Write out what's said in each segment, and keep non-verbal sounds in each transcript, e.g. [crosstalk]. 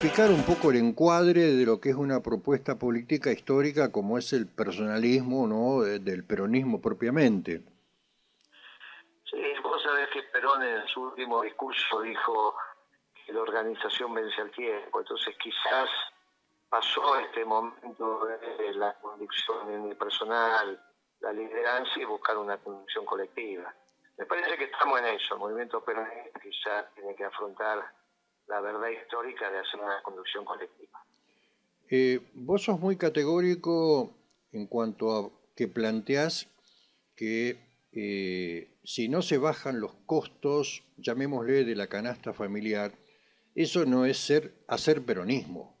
explicar un poco el encuadre de lo que es una propuesta política histórica como es el personalismo ¿no? del peronismo propiamente. Sí, vos sabés que Perón en su último discurso dijo que la organización vence al tiempo, entonces quizás pasó este momento de la conducción en personal, la liderancia y buscar una conducción colectiva. Me parece que estamos en eso, el movimiento peronista quizás tiene que afrontar la verdad histórica de hacer una conducción colectiva. Eh, vos sos muy categórico en cuanto a que planteás que eh, si no se bajan los costos, llamémosle de la canasta familiar, eso no es ser hacer peronismo.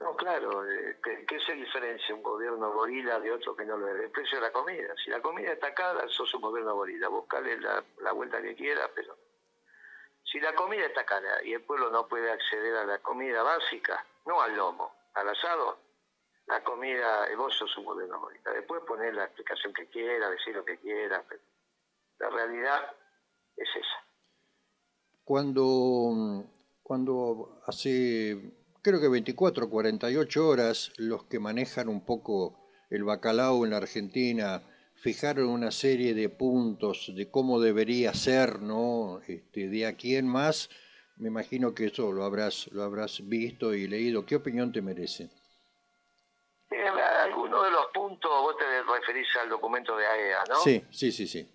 No, claro, eh, ¿qué, se diferencia un gobierno gorila de otro que no lo es? El precio de la comida. Si la comida está cara, sos un gobierno gorila. Buscale la, la vuelta que quiera, pero si la comida está cara y el pueblo no puede acceder a la comida básica, no al lomo, al asado, la comida, vos sos un gobierno. Después poner la explicación que quiera, decir lo que quiera, pero la realidad es esa. Cuando, cuando hace, creo que 24 o 48 horas, los que manejan un poco el bacalao en la Argentina fijaron una serie de puntos de cómo debería ser, ¿no? Este, de aquí en más, me imagino que eso lo habrás, lo habrás visto y leído. ¿Qué opinión te merece? Algunos de los puntos, vos te referís al documento de AEA, ¿no? Sí, sí, sí, sí.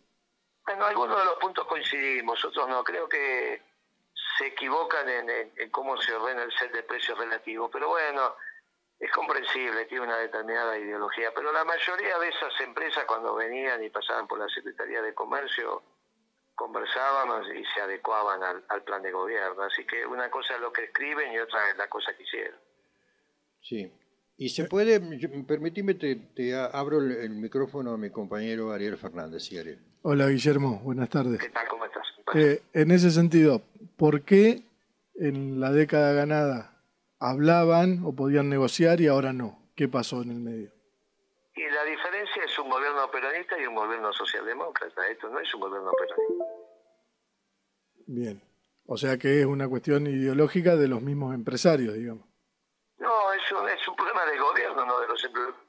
Bueno, algunos de los puntos coincidimos, otros no. Creo que se equivocan en, en cómo se ordena el set de precios relativos, pero bueno, es comprensible, tiene una determinada ideología, pero la mayoría de esas empresas cuando venían y pasaban por la Secretaría de Comercio conversábamos y se adecuaban al, plan de gobierno. Así que una cosa es lo que escriben y otra es la cosa que hicieron. Sí. Y se puede, permitime, te, te abro el, micrófono a mi compañero Ariel Fernández. Sí, Ariel. Hola, Guillermo. Buenas tardes. ¿Qué tal? ¿Cómo estás? Eh, en ese sentido, ¿por qué en la década ganada hablaban o podían negociar y ahora no. ¿Qué pasó en el medio? Y la diferencia es un gobierno peronista y un gobierno socialdemócrata. Esto no es un gobierno peronista. Bien. O sea que es una cuestión ideológica de los mismos empresarios, digamos. No, es un, es un problema del gobierno, no de los empresarios.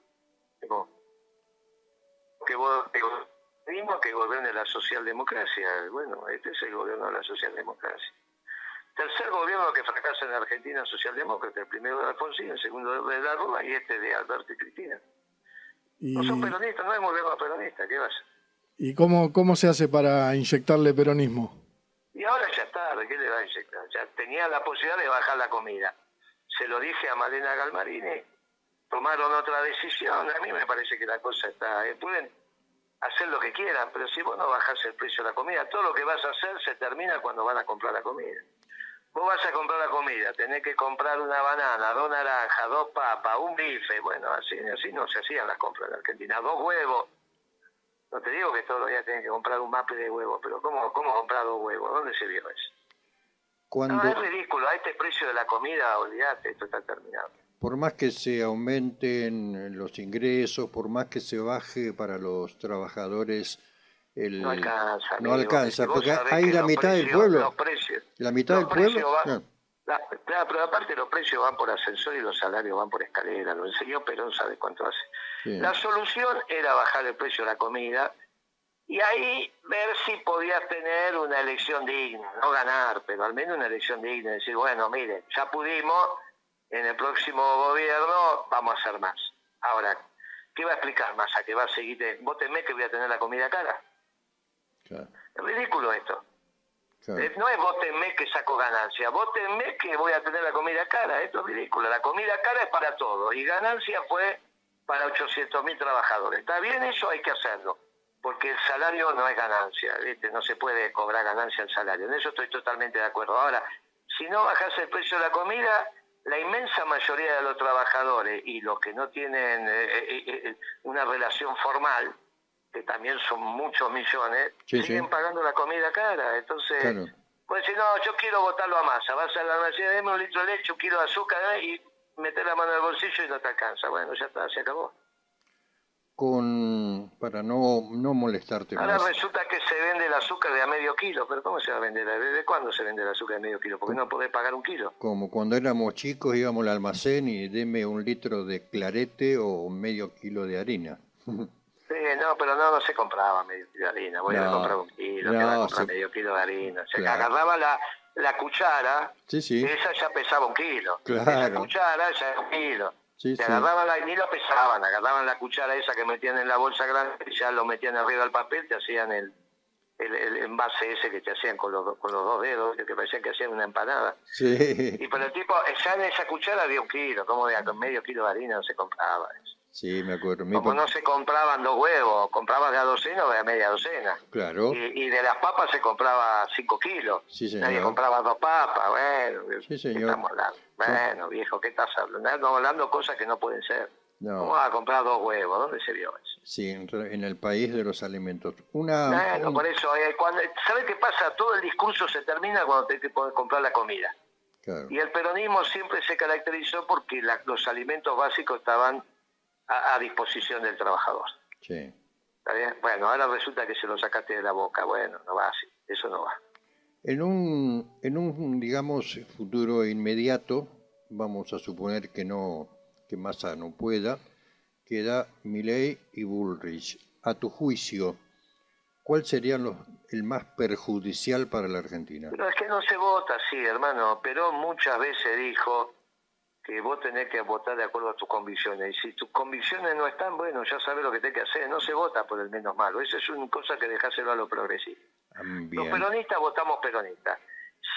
Que vos, que gobierne la socialdemocracia. Bueno, este es el gobierno de la socialdemocracia. Tercer gobierno que fracasa en Argentina socialdemócrata, el primero de Alfonsín, el segundo de la Rúa y este de Alberto y Cristina. No son peronistas, no es gobierno peronista, ¿qué vas? ¿Y cómo, cómo se hace para inyectarle peronismo? Y ahora ya está, ¿de qué le va a inyectar? Ya tenía la posibilidad de bajar la comida. Se lo dije a Malena Galmarini, tomaron otra decisión, a mí me parece que la cosa está... Eh, pueden hacer lo que quieran, pero si vos no bajás el precio de la comida, todo lo que vas a hacer se termina cuando van a comprar la comida. Vos vas a comprar la comida, tenés que comprar una banana, dos naranjas, dos papas, un bife. Bueno, así, así no se hacían las compras en Argentina. Dos huevos. No te digo que todos los días tenés que comprar un mape de huevos, pero ¿cómo, cómo comprar dos huevos? ¿Dónde se vio eso? Cuando... No, es ridículo. A este precio de la comida, olvídate, esto está terminado. Por más que se aumenten los ingresos, por más que se baje para los trabajadores no alcanza. No alcanza, porque hay la mitad del pueblo. Los precios, la mitad del pueblo. pero aparte los precios van por ascensor y los salarios van por escalera. Lo enseñó Perón, sabe cuánto hace. La solución era bajar el precio de la comida y ahí ver si podías tener una elección digna, no ganar, pero al menos una elección digna. Decir, bueno, mire, ya pudimos, en el próximo gobierno vamos a hacer más. Ahora, ¿qué va a explicar más? ¿A que va a seguir? ¿Vos temés que voy a tener la comida cara? Es ridículo esto. Eh, no es votenme que saco ganancia, votenme que voy a tener la comida cara, esto es ridículo. La comida cara es para todos y ganancia fue para 800 mil trabajadores. Está bien eso, hay que hacerlo, porque el salario no es ganancia, no se puede cobrar ganancia el salario, en eso estoy totalmente de acuerdo. Ahora, si no bajas el precio de la comida, la inmensa mayoría de los trabajadores y los que no tienen eh, eh, una relación formal, que también son muchos millones, siguen pagando la comida cara. Entonces, pues si no, yo quiero botarlo a masa, vas a la almacén, dame un litro de leche, un kilo de azúcar ¿eh? y meter la mano en el bolsillo y no te alcanza. Bueno, ya está, se acabó. con para no, no molestarte Ahora resulta que se vende el azúcar de a medio kilo, pero ¿cómo se va a vender? ¿Desde cuándo se vende el azúcar de medio kilo? Porque no podés pagar un kilo. Como cuando éramos chicos íbamos al almacén y deme un litro de clarete o medio kilo de harina. [laughs] Sí, no, pero no, no se compraba medio kilo de harina. Voy a comprar un kilo, no, a comprar medio kilo de harina. Se agarraba la, la cuchara, sí, sí. esa ya pesaba un kilo. Claro. Esa cuchara ya era un kilo. Sí, agarraban la, ni lo pesaban, agarraban la cuchara esa que metían en la bolsa grande y ya lo metían arriba del papel, te hacían el, el, envase ese que te hacían con los, con los dos dedos, que parecía que hacían una empanada. Sí. Y pero el tipo, ya en esa cuchara había un kilo, como de medio kilo de harina no se compraba. Sí, me acuerdo. Como no se compraban dos huevos, comprabas de a docena o de a media docena. Claro. Y, de las papas se compraba cinco kilos. Sí, señor. Nadie compraba dos papas, bueno. Sí, señor. estamos hablando? Bueno, viejo, ¿qué estás hablando? Estamos hablando cosas que no pueden ser. No. ¿Cómo vas a comprar dos huevos? ¿Dónde se vio eso? Sí, en, el país de los alimentos. Una, bueno, por eso, eh, cuando, ¿sabes qué pasa? Todo el discurso se termina cuando te que comprar la comida. Claro. Y el peronismo siempre se caracterizó porque los alimentos básicos estaban a, disposición del trabajador. Sí. ¿Está bien? Bueno, ahora resulta que se lo sacaste de la boca. Bueno, no va así. Eso no va. En un, en un, digamos, futuro inmediato, vamos a suponer que no, que Massa no pueda, queda Milley y Bullrich. A tu juicio, ¿cuál sería los, el más perjudicial para la Argentina? Pero es que no se vota así, hermano. Perón muchas veces dijo que vos tenés que votar de acuerdo a tus convicciones. Y si tus convicciones no están, bueno, ya sabes lo que tenés que hacer. No se vota por el menos malo. Esa es una cosa que dejáselo a los progresistas. Los peronistas votamos peronistas.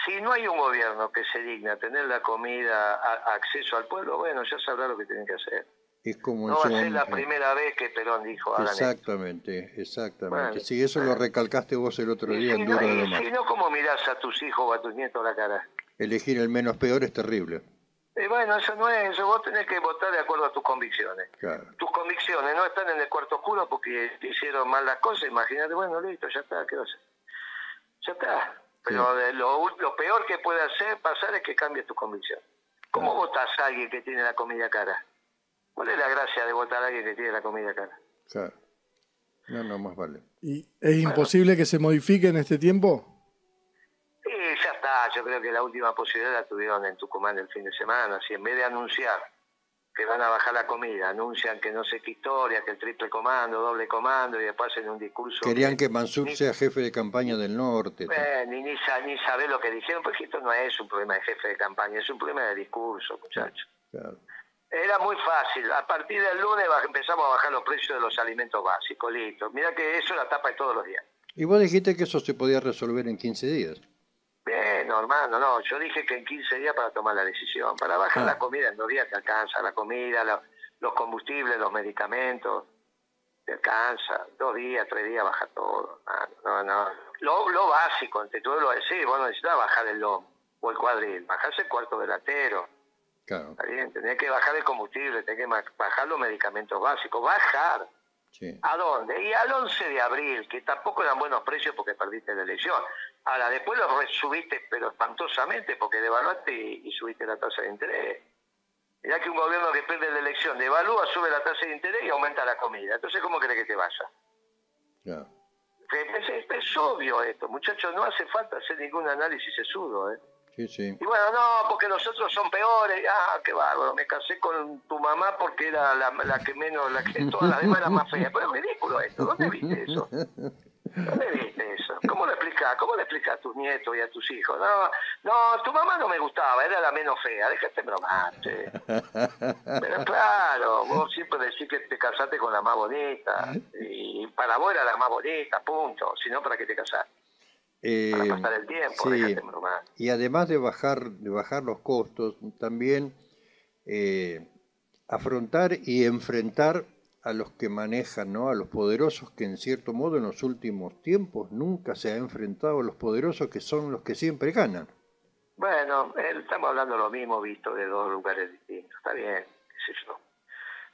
Si no hay un gobierno que se digna tener la comida, a, acceso al pueblo, bueno, ya sabrá lo que tienen que hacer. Es como no va a ser la primera vez que Perón dijo Exactamente, exactamente. si eso lo recalcaste vos el otro día en Duro de Si no, ¿cómo mirás a tus hijos o a tus nietos la cara? Elegir el menos peor es terrible. Y bueno, eso no es eso. Vos tenés que votar de acuerdo a tus convicciones. Tus convicciones no están en el cuarto oscuro porque te hicieron mal las cosas. Imagínate, bueno, listo, ya está, ¿qué vas Ya está. Pero lo, lo, peor que puede hacer pasar es que cambies tu convicción. ¿Cómo votas a alguien que tiene la comida cara? ¿Cuál es la gracia de votar a alguien que tiene la comida cara? Claro. No, no, más vale. ¿Y es imposible que se modifique en este tiempo? Ya está, yo creo que la última posibilidad la tuvieron en Tucumán el fin de semana. Si en vez de anunciar que van a bajar la comida, anuncian que no sé qué historia, que el triple comando, doble comando, y después hacen un discurso. Querían que, Mansur sea jefe de campaña del norte. Eh, ni, ni, ni sabe lo que dijeron, porque esto no es un problema de jefe de campaña, es un problema de discurso, muchachos. Era muy fácil. A partir del lunes empezamos a bajar los precios de los alimentos básicos, listo. Mira que eso es la tapa de todos los días. Y vos dijiste que eso se podía resolver en 15 días. Bien, hermano, no, yo dije que en 15 días para tomar la decisión, para bajar la ah. comida en dos días te alcanza, la comida, los combustibles, los medicamentos, te alcanza, dos días, tres días baja todo, no, no, Lo, lo básico, ante todo lo decir, vos no necesitas bajar el lomo o el cuadril, bajarse el cuarto delantero. Claro. Está bien, tenés que bajar el combustible, tenés que bajar los medicamentos básicos, bajar. ¿A dónde? Y al 11 de abril, que tampoco eran buenos precios porque perdiste la elección. Ahora, después lo subiste, pero espantosamente, porque devaluaste y, subiste la tasa de interés. Mirá que un gobierno que pierde la elección devalúa, sube la tasa de interés y aumenta la comida. Entonces, ¿cómo crees que te vaya? Es, obvio esto, muchachos, no hace falta hacer ningún análisis sesudo, ¿eh? Sí, sí. Y bueno, no, porque los otros son peores. Ah, qué bárbaro, me casé con tu mamá porque era la, la que menos, la que todas las demás eran más feas. Pero es ridículo esto, ¿dónde viste eso? ¿Dónde viste eso? ¿Cómo lo explicás? ¿Cómo le explicas a tus nietos y a tus hijos? No, no, tu mamá no me gustaba, era la menos fea, déjate bromar, [laughs] Pero claro, vos siempre decís que te casaste con la más bonita, y para vos era la más bonita, punto, si no, ¿para qué te casaste? Eh, para pasar el tiempo, déjate bromar. Y además de bajar, de bajar los costos, también eh, afrontar y enfrentar a los que manejan, ¿no? a los poderosos que en cierto modo en los últimos tiempos nunca se ha enfrentado a los poderosos que son los que siempre ganan. Bueno, estamos hablando lo mismo visto de dos lugares distintos, está bien, qué sé yo.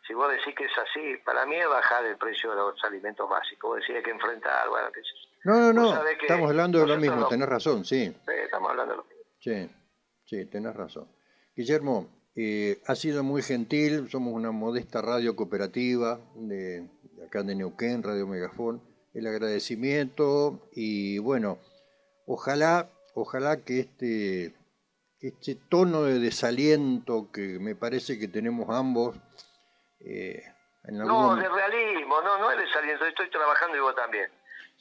Si vos decís que es así, para mí es bajar el precio de los alimentos básicos, vos decís que enfrentar, bueno, qué sé yo. No, no, no, estamos hablando de lo mismo, tenés razón, sí. Sí, estamos hablando de lo mismo. Sí, sí, tenés razón. Guillermo, eh, ha sido muy gentil, somos una modesta radio cooperativa de, acá de Neuquén, Radio Megafón, el agradecimiento y bueno, ojalá, ojalá que este, este tono de desaliento que me parece que tenemos ambos, eh, no, de realismo, no, no es desaliento, estoy trabajando y vos también.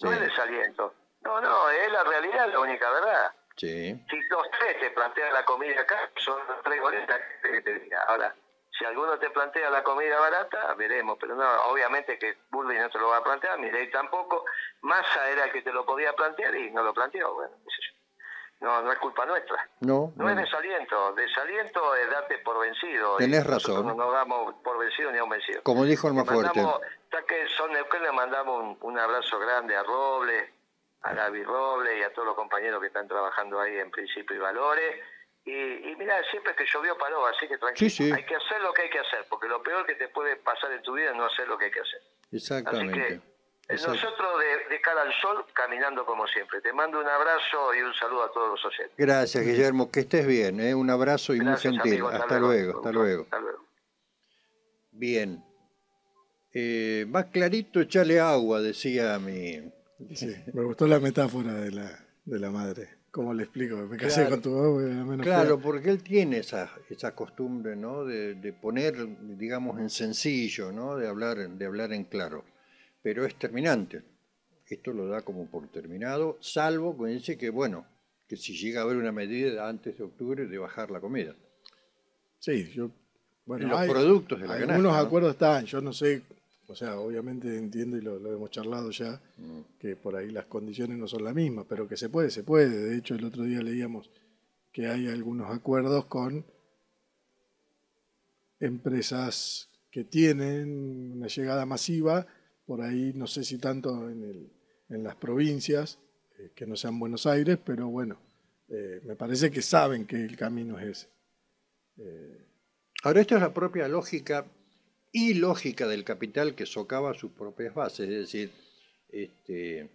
No es desaliento. No, no, es la realidad, la única verdad. Sí. Si los tres te plantean la comida acá, son los tres goletas que te diga. Ahora, si alguno te plantea la comida barata, veremos, pero no, obviamente que Bullrich no te lo va a plantear, Mirei tampoco. Massa era el que te lo podía plantear y no lo planteó, bueno, no, no es culpa nuestra. No. No, es desaliento. Desaliento es darte por vencido. Tenés razón. No nos damos por vencido ni a un vencido. Como dijo el más fuerte. Ya que son Neuquén le mandamos un, abrazo grande a Robles, a Gaby Robles y a todos los compañeros que están trabajando ahí en Principio y Valores. Y, y mira, siempre que llovió paró, así que tranquilo. Hay que hacer lo que hay que hacer, porque lo peor que te puede pasar en tu vida es no hacer lo que hay que hacer. Exactamente. Nosotros de, cara al sol, caminando como siempre. Te mando un abrazo y un saludo a todos los oyentes. Gracias, Guillermo. Que estés bien. ¿eh? Un abrazo y muy gentil. hasta, luego, hasta, luego, Bien. Eh, más clarito, echale agua, decía mi... me gustó la metáfora de la, de la madre. ¿Cómo le explico? Me casé con tu menos Claro, porque él tiene esa, esa costumbre, ¿no? De, de, poner, digamos, en sencillo, ¿no? De hablar, de hablar en claro pero es terminante. Esto lo da como por terminado, salvo que dice que, bueno, que si llega a haber una medida antes de octubre de bajar la comida. Sí, yo. Bueno, los productos de la Algunos acuerdos están, yo no sé, o sea, obviamente entiendo y lo, hemos charlado ya, mm. que por ahí las condiciones no son las mismas, pero que se puede, se puede. De hecho, el otro día leíamos que hay algunos acuerdos con empresas que tienen una llegada masiva por ahí no sé si tanto en, el, en las provincias, eh, que no sean Buenos Aires, pero bueno, eh, me parece que saben que el camino es ese. Eh, Ahora, esto es la propia lógica y lógica del capital que socava sus propias bases, es decir, este,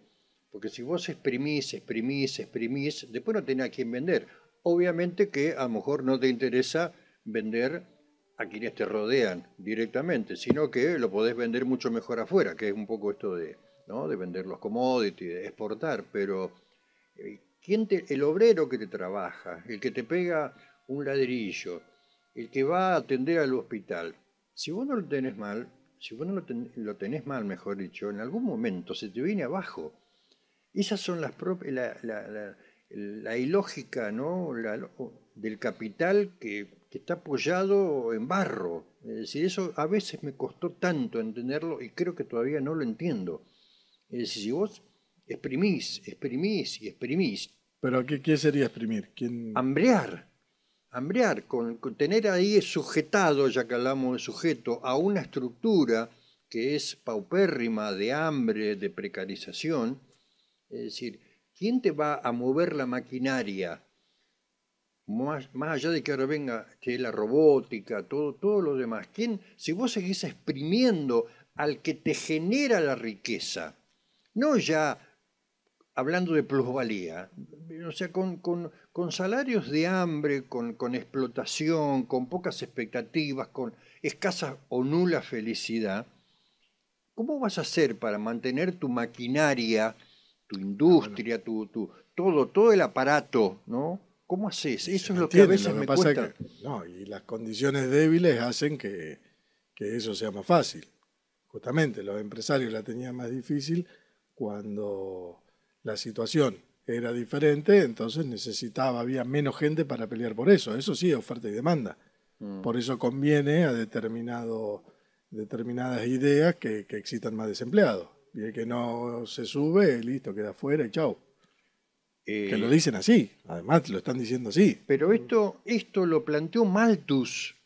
porque si vos exprimís, exprimís, exprimís, después no tenés a quién vender. Obviamente que a lo mejor no te interesa vender a quienes te rodean directamente, sino que lo podés vender mucho mejor afuera, que es un poco esto de, ¿no? de vender los commodities, de exportar, pero eh, ¿quién te, el obrero que te trabaja, el que te pega un ladrillo, el que va a atender al hospital, si vos no lo tenés mal, si vos no lo, tenés mal, mejor dicho, en algún momento se te viene abajo. Esas son las propias, la, la, la, ilógica ¿no? del capital que que está apoyado en barro. Es decir, eso a veces me costó tanto entenderlo y creo que todavía no lo entiendo. Es decir, si vos exprimís, exprimís y exprimís. ¿Pero qué, qué sería exprimir? ¿Quién... Hambrear. Hambrear, con, tener ahí sujetado, ya que hablamos de sujeto, a una estructura que es paupérrima de hambre, de precarización. Es decir, ¿quién te va a mover la maquinaria más, allá de que ahora venga que la robótica, todo, todo lo demás, ¿quién, si vos seguís exprimiendo al que te genera la riqueza, no ya hablando de plusvalía, o sea, con, con, con salarios de hambre, con, con, explotación, con pocas expectativas, con escasa o nula felicidad, ¿cómo vas a hacer para mantener tu maquinaria, tu industria, tu, tu, todo, todo el aparato, ¿no? ¿Cómo haces? Eso es lo que a veces me cuesta. no, y las condiciones débiles hacen que, eso sea más fácil. Justamente los empresarios la tenían más difícil cuando la situación era diferente, entonces necesitaba, había menos gente para pelear por eso. Eso sí, oferta y demanda. Mm. Por eso conviene a determinado, determinadas ideas que, que existan más desempleados. Y el que no se sube, listo, queda fuera y chao que lo dicen así, además lo están diciendo así. Pero esto, esto lo planteó Malthus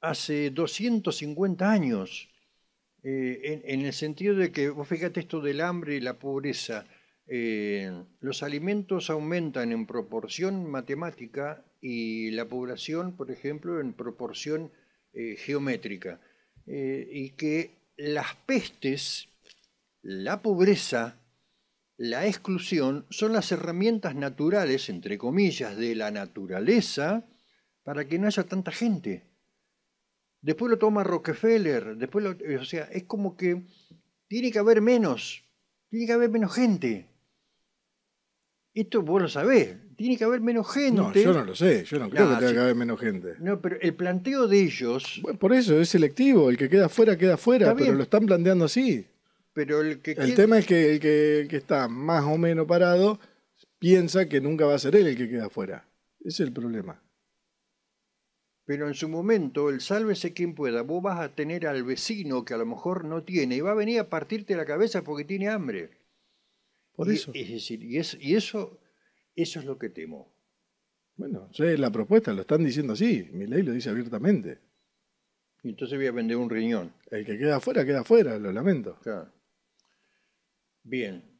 hace 250 años, eh, en, el sentido de que, vos fíjate esto del hambre y la pobreza, eh, los alimentos aumentan en proporción matemática y la población, por ejemplo, en proporción eh, geométrica, y que las pestes, la pobreza, la exclusión son las herramientas naturales, entre comillas, de la naturaleza para que no haya tanta gente. después lo toma Rockefeller, después lo, o sea, es como que tiene que haber menos, tiene que haber menos gente. Esto vos lo sabés, tiene que haber menos gente. No, yo no lo sé, yo no creo que tenga que haber menos gente. No, pero el planteo de ellos... por eso es selectivo, el que queda fuera queda fuera, pero lo están planteando así. Pero el que El tema es que el que, que, está más o menos parado piensa que nunca va a ser él el que queda fuera. Ese es el problema. Pero en su momento, el sálvese quien pueda, vos vas a tener al vecino que a lo mejor no tiene y va a venir a partirte la cabeza porque tiene hambre. Por eso. Es decir, y, y eso, eso es lo que temo. Bueno, sé la propuesta, lo están diciendo así. Mi ley lo dice abiertamente. Y entonces voy a vender un riñón. El que queda afuera, queda afuera, lo lamento. Claro. Bien.